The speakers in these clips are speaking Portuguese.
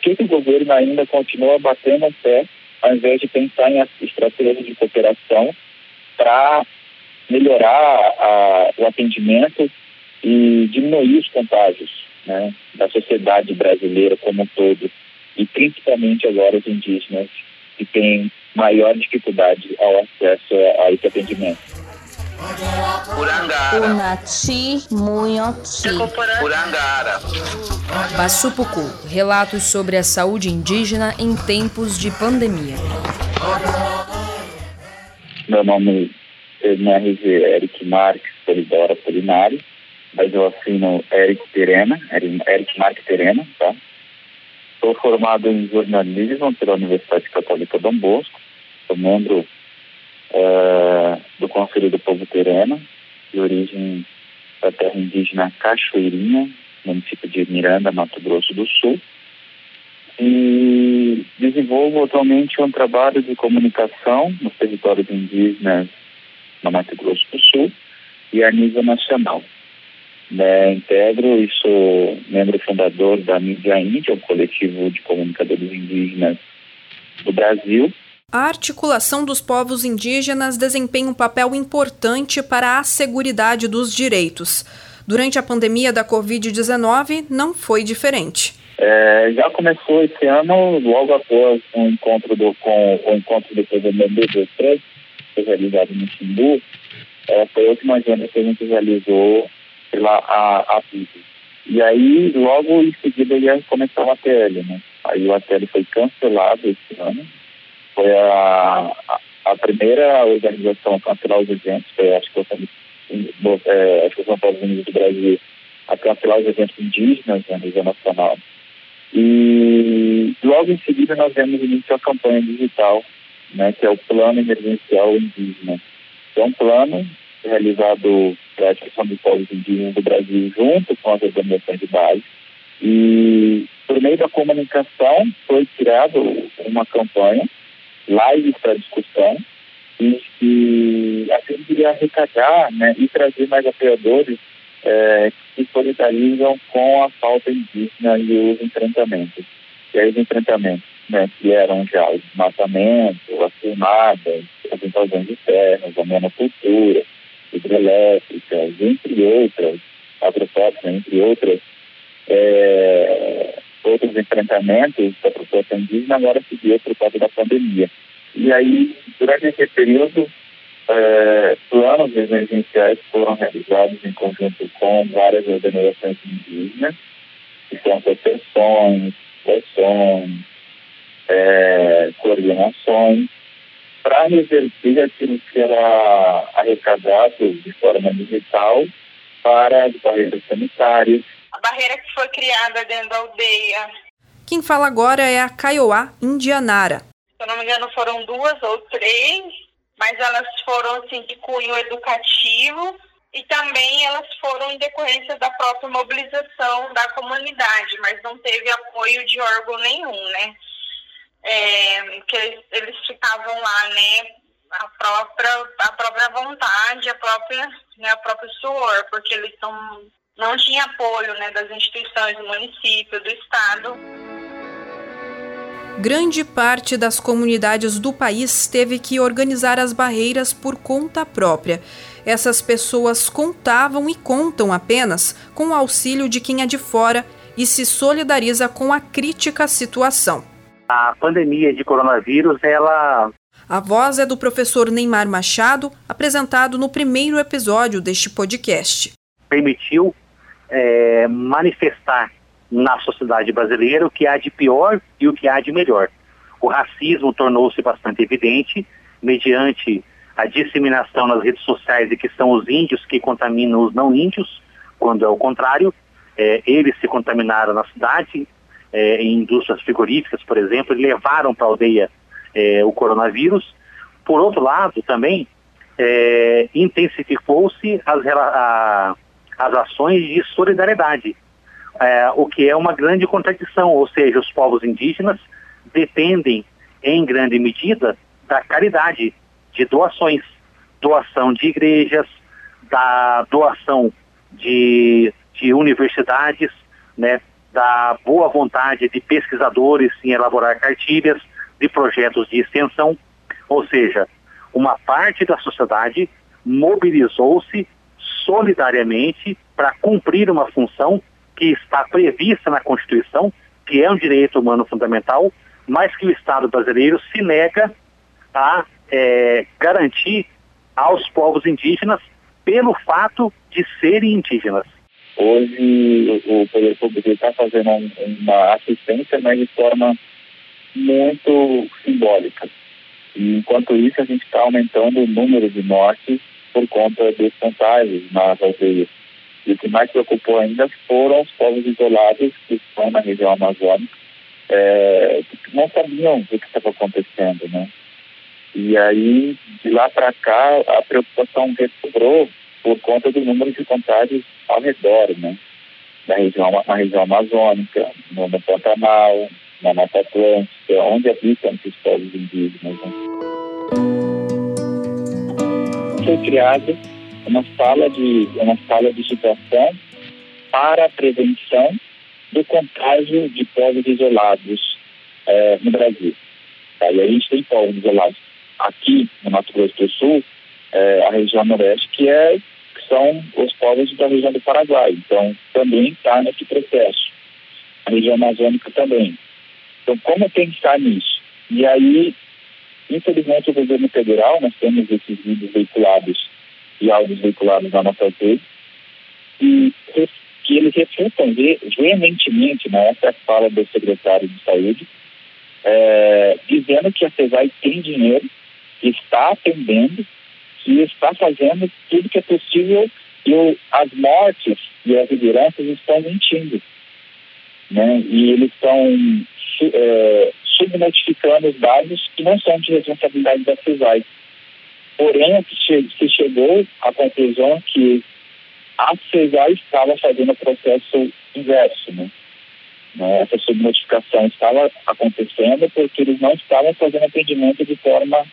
que, que o governo ainda continua batendo o pé, ao invés de pensar em estratégias de cooperação para melhorar a, o atendimento e diminuir os contágios né, da sociedade brasileira como um todo, e principalmente agora os indígenas, que têm maior dificuldade ao acesso a esse atendimento. Unati Munhoti. Urangara. Bassupucu, relatos sobre a saúde indígena em tempos de pandemia. Meu nome é MRG Eric Marques Polidora Polinário, mas eu assino Eric Terena, Eric Marques Terena, tá? Sou formado em jornalismo pela Universidade Católica Dom Bosco, sou membro é, do Conselho do Povo Terena, de origem da terra indígena Cachoeirinha, município de Miranda, Mato Grosso do Sul. E desenvolvo atualmente um trabalho de comunicação nos territórios indígenas no Mato Grosso do Sul e a nível nacional. Né, integro e sou membro fundador da Mídia Índia, um coletivo de comunicadores indígenas do Brasil, a articulação dos povos indígenas desempenha um papel importante para a segurança dos direitos. Durante a pandemia da Covid-19, não foi diferente. É, já começou esse ano, logo após o encontro do, com o encontro do PVMB do que foi realizado no Ximbu, é, foi a última agenda que a gente realizou pela a, PIB. E aí, logo em seguida, ia começar o ATL, né? Aí o ATL foi cancelado esse ano, foi a, a, primeira organização a cancelar os eventos, foi que, eu, é, São Paulo Unidos do Brasil, a cancelar os eventos indígenas né, a nível nacional. E logo em seguida nós vemos início a campanha digital, né, que é o Plano Emergencial Indígena. É um plano realizado para a questão dos povos indígenas do Brasil junto com as organizações de base. E por meio da comunicação foi criada uma campanha live para discussão e, e assim queria arrecadar né, e trazer mais apoiadores é, que solidarizam com a falta indígena e os enfrentamentos. E aí os enfrentamentos né, que eram já o desmatamento, as queimadas, as invasões de terras, a monocultura, hidrelétricas, entre outras, agrotóxicas, entre outras, é, outros enfrentamentos da população indígena agora se deu por causa da pandemia. E aí, durante esse período, é, planos emergenciais foram realizados em conjunto com várias organizações indígenas, que são associações, ações, é, coordenações, para reverter aquilo que era arrecadado de forma digital para as barreiras sanitárias, barreira que foi criada dentro da aldeia. Quem fala agora é a Kaiowá Indianara. Se eu não me engano, foram duas ou três, mas elas foram assim, de cunho educativo e também elas foram em decorrência da própria mobilização da comunidade, mas não teve apoio de órgão nenhum, né? É, que eles, eles ficavam lá, né? A própria, a própria vontade, a própria, né, o próprio suor, porque eles são não tinha apoio né, das instituições do município, do estado. Grande parte das comunidades do país teve que organizar as barreiras por conta própria. Essas pessoas contavam e contam apenas com o auxílio de quem é de fora e se solidariza com a crítica situação. A pandemia de coronavírus, ela a voz é do professor Neymar Machado, apresentado no primeiro episódio deste podcast. Permitiu é, manifestar na sociedade brasileira o que há de pior e o que há de melhor. O racismo tornou-se bastante evidente mediante a disseminação nas redes sociais de que são os índios que contaminam os não índios, quando é o contrário. É, eles se contaminaram na cidade, é, em indústrias frigoríficas, por exemplo, e levaram para a aldeia é, o coronavírus. Por outro lado, também é, intensificou-se as, a, as ações de solidariedade, é, o que é uma grande contradição, ou seja, os povos indígenas dependem em grande medida da caridade, de doações, doação de igrejas, da doação de, de universidades, né, da boa vontade de pesquisadores em elaborar cartilhas, de projetos de extensão, ou seja, uma parte da sociedade mobilizou-se solidariamente para cumprir uma função que está prevista na Constituição, que é um direito humano fundamental, mas que o Estado brasileiro se nega a é, garantir aos povos indígenas pelo fato de serem indígenas. Hoje o poder público está fazendo uma assistência, mas de forma muito simbólica. E, enquanto isso, a gente está aumentando o número de mortes por conta dos contágios nas aldeias. E o que mais preocupou ainda foram os povos isolados que estão na região amazônica, é, que não sabiam o que estava acontecendo, né? E aí, de lá para cá, a preocupação recobrou por conta do número de contágios ao redor, né? Na região, na região amazônica, no, no Pantanal, na Mata Atlântica, onde habitam esses povos indígenas. Né? Foi criada uma sala de uma sala de situação para a prevenção do contágio de povos isolados é, no Brasil. Tá? E a gente tem povos isolados aqui no Mato Grosso do Sul, é, a região noroeste, que, é, que são os povos da região do Paraguai. Então, também está nesse processo. A região amazônica também. Então, como pensar nisso? E aí, infelizmente, o governo federal, nós temos esses vídeos veiculados e áudios veiculados na nossa rede, e que eles refutam veementemente, né, essa fala do secretário de saúde, é, dizendo que a CESAI tem dinheiro está atendendo e está fazendo tudo que é possível e as mortes e as lideranças estão mentindo. Né? E eles estão é, subnotificando os dados que não são de responsabilidade da CESAI. Porém, se chegou à conclusão que a CESAI estava fazendo o processo inverso. Né? né? Essa subnotificação estava acontecendo porque eles não estavam fazendo atendimento de forma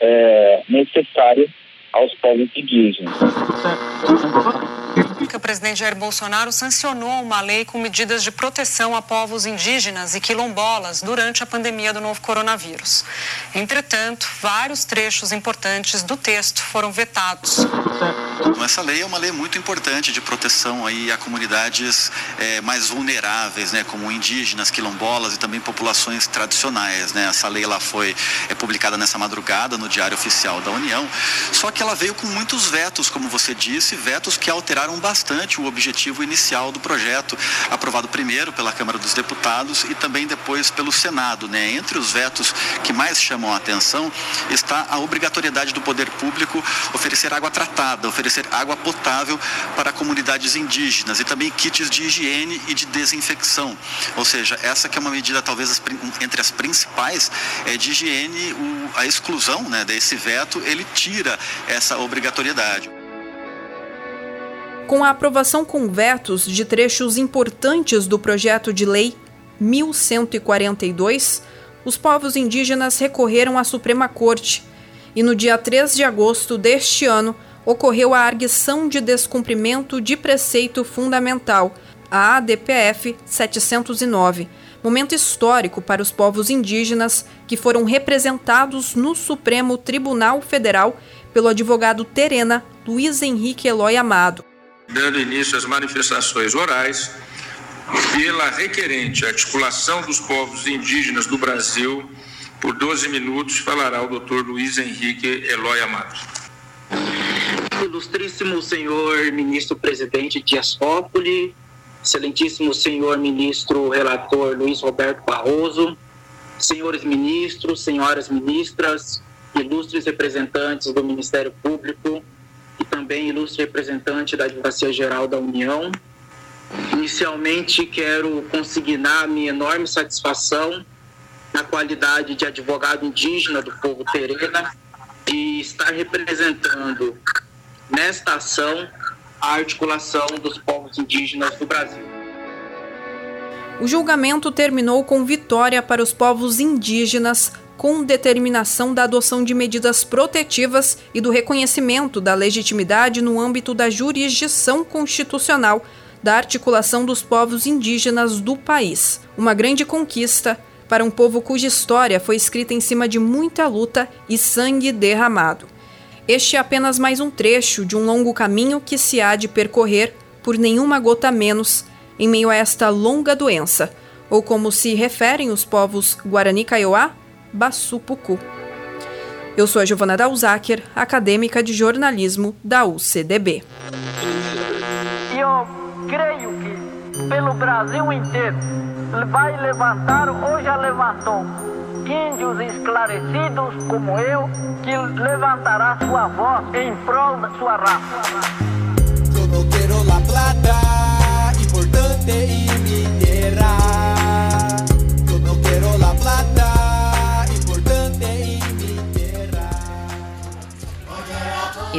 é, necessária aos povos indígenas o presidente Jair Bolsonaro sancionou uma lei com medidas de proteção a povos indígenas e quilombolas durante a pandemia do novo coronavírus. Entretanto, vários trechos importantes do texto foram vetados. Essa lei é uma lei muito importante de proteção aí a comunidades é, mais vulneráveis, né, como indígenas, quilombolas e também populações tradicionais. Né? Essa lei ela foi é, publicada nessa madrugada no Diário Oficial da União, só que ela veio com muitos vetos, como você disse, vetos que alteraram bastante bastante o objetivo inicial do projeto, aprovado primeiro pela Câmara dos Deputados e também depois pelo Senado. Né? Entre os vetos que mais chamam a atenção está a obrigatoriedade do poder público oferecer água tratada, oferecer água potável para comunidades indígenas e também kits de higiene e de desinfecção. Ou seja, essa que é uma medida talvez entre as principais é de higiene, a exclusão né, desse veto, ele tira essa obrigatoriedade. Com a aprovação com vetos de trechos importantes do projeto de lei 1142, os povos indígenas recorreram à Suprema Corte. E no dia 3 de agosto deste ano ocorreu a arguição de descumprimento de preceito fundamental, a ADPF 709, momento histórico para os povos indígenas que foram representados no Supremo Tribunal Federal pelo advogado Terena Luiz Henrique Eloy Amado dando início às manifestações orais pela requerente articulação dos povos indígenas do Brasil. Por 12 minutos falará o doutor Luiz Henrique Eloy Amado. Ilustríssimo senhor ministro presidente Dias Toffoli, excelentíssimo senhor ministro relator Luiz Roberto Barroso, senhores ministros, senhoras ministras, ilustres representantes do Ministério Público, também ilustre representante da Advocacia Geral da União. Inicialmente, quero consignar minha enorme satisfação na qualidade de advogado indígena do povo terena e estar representando nesta ação a articulação dos povos indígenas do Brasil. O julgamento terminou com vitória para os povos indígenas com determinação da adoção de medidas protetivas e do reconhecimento da legitimidade no âmbito da jurisdição constitucional da articulação dos povos indígenas do país. Uma grande conquista para um povo cuja história foi escrita em cima de muita luta e sangue derramado. Este é apenas mais um trecho de um longo caminho que se há de percorrer por nenhuma gota menos em meio a esta longa doença, ou como se referem os povos Guarani Kaiowá, Bassupucu. Eu sou a Giovana Dalzaker, acadêmica de jornalismo da UCDB. Eu creio que pelo Brasil inteiro vai levantar ou já levantou índios esclarecidos como eu, que levantará sua voz em prol da sua raça. Eu não quero la plata,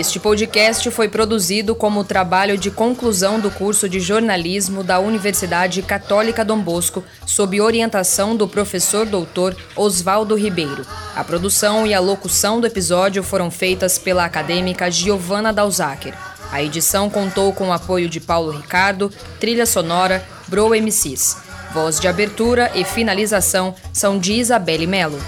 Este podcast foi produzido como trabalho de conclusão do curso de jornalismo da Universidade Católica Dom Bosco, sob orientação do professor doutor Oswaldo Ribeiro. A produção e a locução do episódio foram feitas pela acadêmica Giovanna Dalzaker. A edição contou com o apoio de Paulo Ricardo, trilha sonora Bro MCs. Voz de abertura e finalização são de Isabelle Melo.